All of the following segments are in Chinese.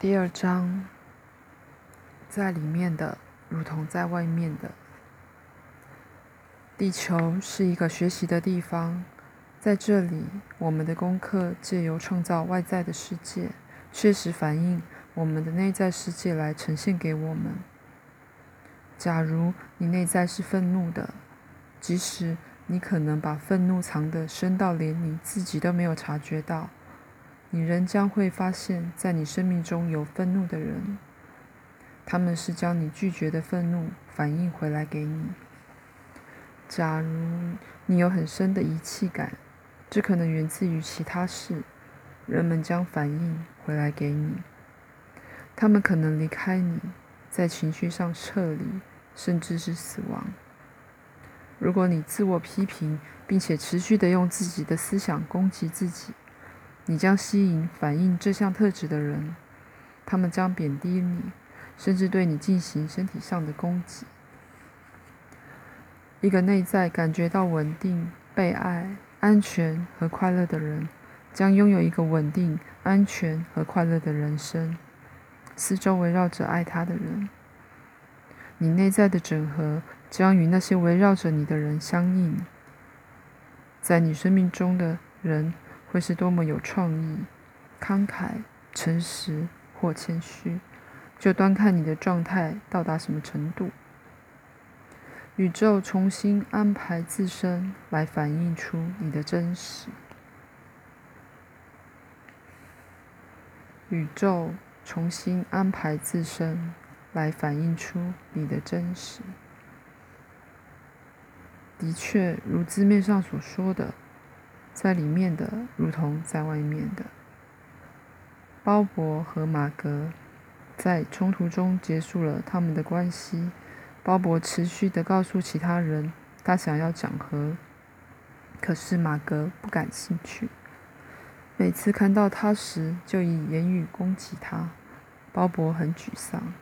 第二章，在里面的如同在外面的。地球是一个学习的地方，在这里，我们的功课借由创造外在的世界，确实反映我们的内在世界来呈现给我们。假如你内在是愤怒的，即使你可能把愤怒藏得深到连你自己都没有察觉到。你仍将会发现，在你生命中有愤怒的人，他们是将你拒绝的愤怒反映回来给你。假如你有很深的遗弃感，这可能源自于其他事，人们将反应回来给你。他们可能离开你，在情绪上撤离，甚至是死亡。如果你自我批评，并且持续的用自己的思想攻击自己。你将吸引反映这项特质的人，他们将贬低你，甚至对你进行身体上的攻击。一个内在感觉到稳定、被爱、安全和快乐的人，将拥有一个稳定、安全和快乐的人生，四周围绕着爱他的人。你内在的整合将与那些围绕着你的人相应，在你生命中的人。会是多么有创意、慷慨、诚实或谦虚，就端看你的状态到达什么程度。宇宙重新安排自身来反映出你的真实。宇宙重新安排自身来反映出你的真实。的确，如字面上所说的。在里面的，如同在外面的。鲍勃和马格在冲突中结束了他们的关系。鲍勃持续的告诉其他人，他想要讲和，可是马格不感兴趣。每次看到他时，就以言语攻击他。鲍勃很沮丧，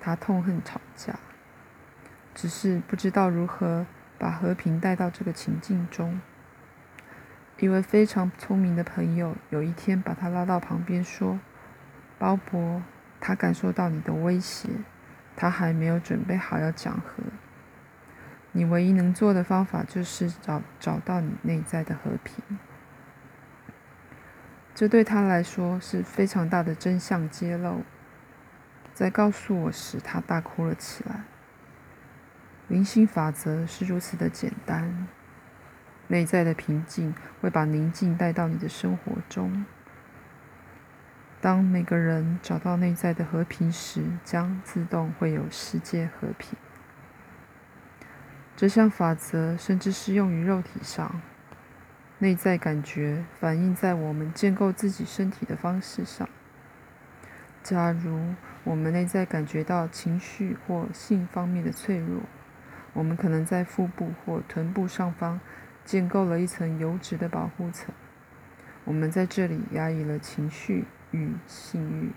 他痛恨吵架，只是不知道如何把和平带到这个情境中。一位非常聪明的朋友有一天把他拉到旁边说：“鲍勃，他感受到你的威胁，他还没有准备好要讲和。你唯一能做的方法就是找找到你内在的和平。”这对他来说是非常大的真相揭露。在告诉我时，他大哭了起来。灵性法则是如此的简单。内在的平静会把宁静带到你的生活中。当每个人找到内在的和平时，将自动会有世界和平。这项法则甚至适用于肉体上。内在感觉反映在我们建构自己身体的方式上。假如我们内在感觉到情绪或性方面的脆弱，我们可能在腹部或臀部上方。建构了一层油脂的保护层，我们在这里压抑了情绪与性欲。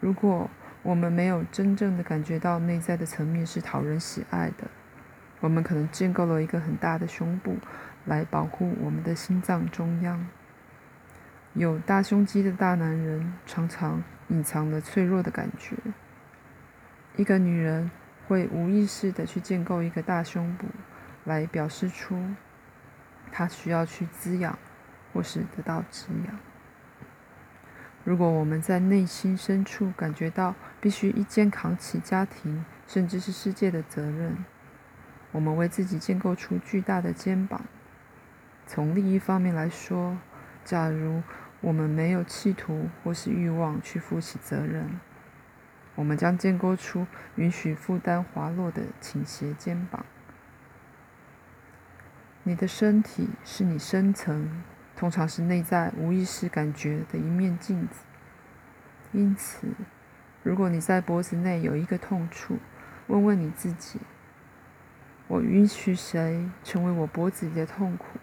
如果我们没有真正的感觉到内在的层面是讨人喜爱的，我们可能建构了一个很大的胸部来保护我们的心脏中央。有大胸肌的大男人常常隐藏了脆弱的感觉。一个女人会无意识的去建构一个大胸部。来表示出他需要去滋养，或是得到滋养。如果我们在内心深处感觉到必须一肩扛起家庭，甚至是世界的责任，我们为自己建构出巨大的肩膀。从另一方面来说，假如我们没有企图或是欲望去负起责任，我们将建构出允许负担滑落的倾斜肩膀。你的身体是你深层，通常是内在无意识感觉的一面镜子。因此，如果你在脖子内有一个痛处，问问你自己：我允许谁成为我脖子里的痛苦？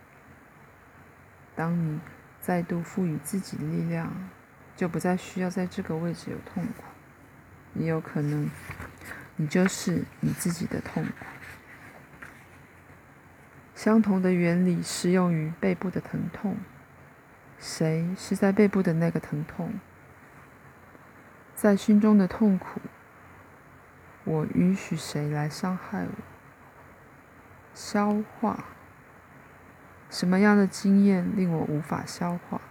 当你再度赋予自己的力量，就不再需要在这个位置有痛苦。也有可能，你就是你自己的痛苦。相同的原理适用于背部的疼痛。谁是在背部的那个疼痛？在心中的痛苦，我允许谁来伤害我？消化。什么样的经验令我无法消化？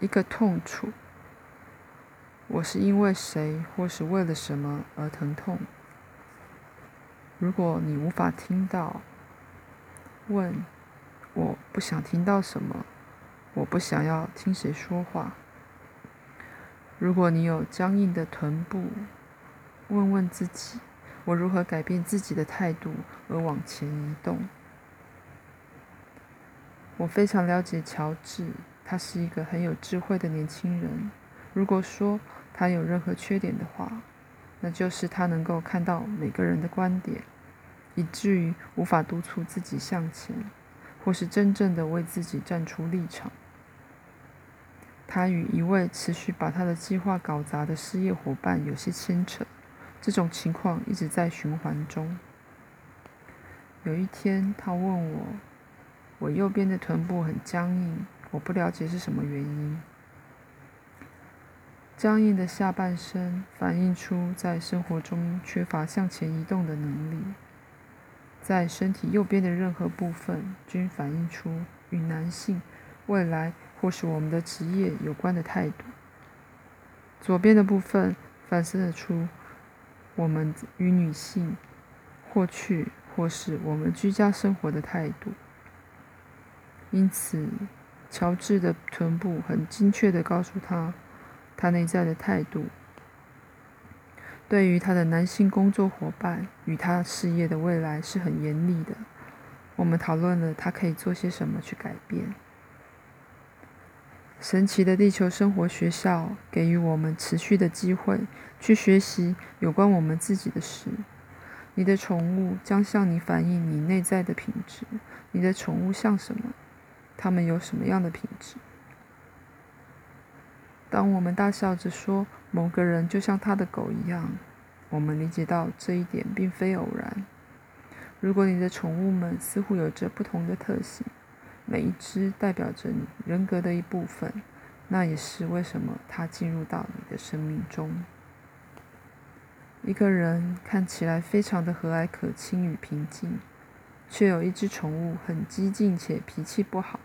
一个痛楚。我是因为谁或是为了什么而疼痛？如果你无法听到，问：我不想听到什么？我不想要听谁说话。如果你有僵硬的臀部，问问自己：我如何改变自己的态度而往前移动？我非常了解乔治，他是一个很有智慧的年轻人。如果说他有任何缺点的话，那就是他能够看到每个人的观点，以至于无法督促自己向前，或是真正的为自己站出立场。他与一位持续把他的计划搞砸的失业伙伴有些牵扯，这种情况一直在循环中。有一天，他问我。我右边的臀部很僵硬，我不了解是什么原因。僵硬的下半身反映出在生活中缺乏向前移动的能力，在身体右边的任何部分均反映出与男性、未来或是我们的职业有关的态度。左边的部分反射出我们与女性或去或是我们居家生活的态度。因此，乔治的臀部很精确地告诉他，他内在的态度。对于他的男性工作伙伴与他事业的未来是很严厉的。我们讨论了他可以做些什么去改变。神奇的地球生活学校给予我们持续的机会去学习有关我们自己的事。你的宠物将向你反映你内在的品质。你的宠物像什么？它们有什么样的品质？当我们大笑着说某个人就像他的狗一样，我们理解到这一点并非偶然。如果你的宠物们似乎有着不同的特性，每一只代表着你人格的一部分，那也是为什么它进入到你的生命中。一个人看起来非常的和蔼可亲与平静，却有一只宠物很激进且脾气不好。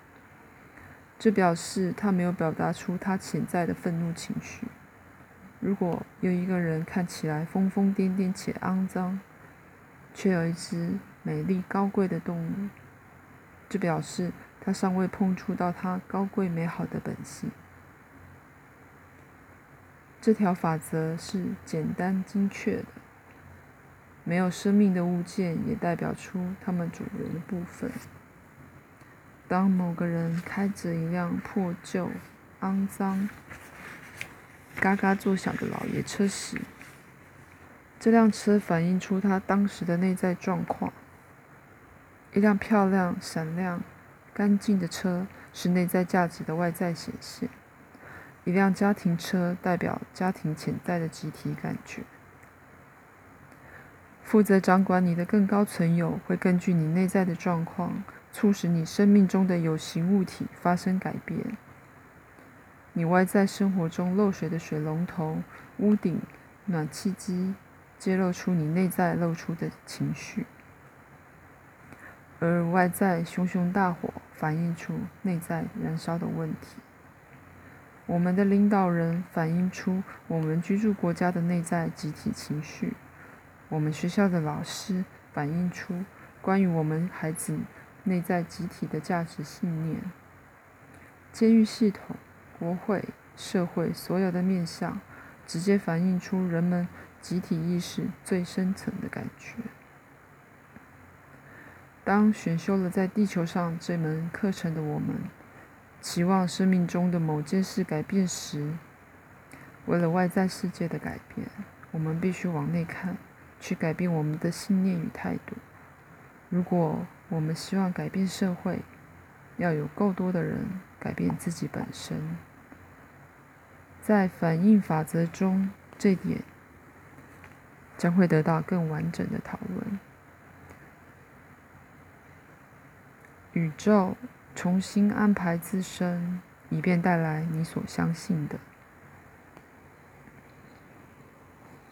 这表示他没有表达出他潜在的愤怒情绪。如果有一个人看起来疯疯癫癫且肮脏，却有一只美丽高贵的动物，这表示他尚未碰触到他高贵美好的本性。这条法则是简单精确的。没有生命的物件也代表出它们主人的部分。当某个人开着一辆破旧、肮脏、嘎嘎作响的老爷车时，这辆车反映出他当时的内在状况。一辆漂亮、闪亮、干净的车是内在价值的外在显现。一辆家庭车代表家庭潜在的集体感觉。负责掌管你的更高存有会根据你内在的状况。促使你生命中的有形物体发生改变。你外在生活中漏水的水龙头、屋顶、暖气机，揭露出你内在露出的情绪；而外在熊熊大火反映出内在燃烧的问题。我们的领导人反映出我们居住国家的内在集体情绪。我们学校的老师反映出关于我们孩子。内在集体的价值信念，监狱系统、国会、社会所有的面向，直接反映出人们集体意识最深层的感觉。当选修了在地球上这门课程的我们，期望生命中的某件事改变时，为了外在世界的改变，我们必须往内看，去改变我们的信念与态度。如果我们希望改变社会，要有够多的人改变自己本身。在反应法则中，这点将会得到更完整的讨论。宇宙重新安排自身，以便带来你所相信的。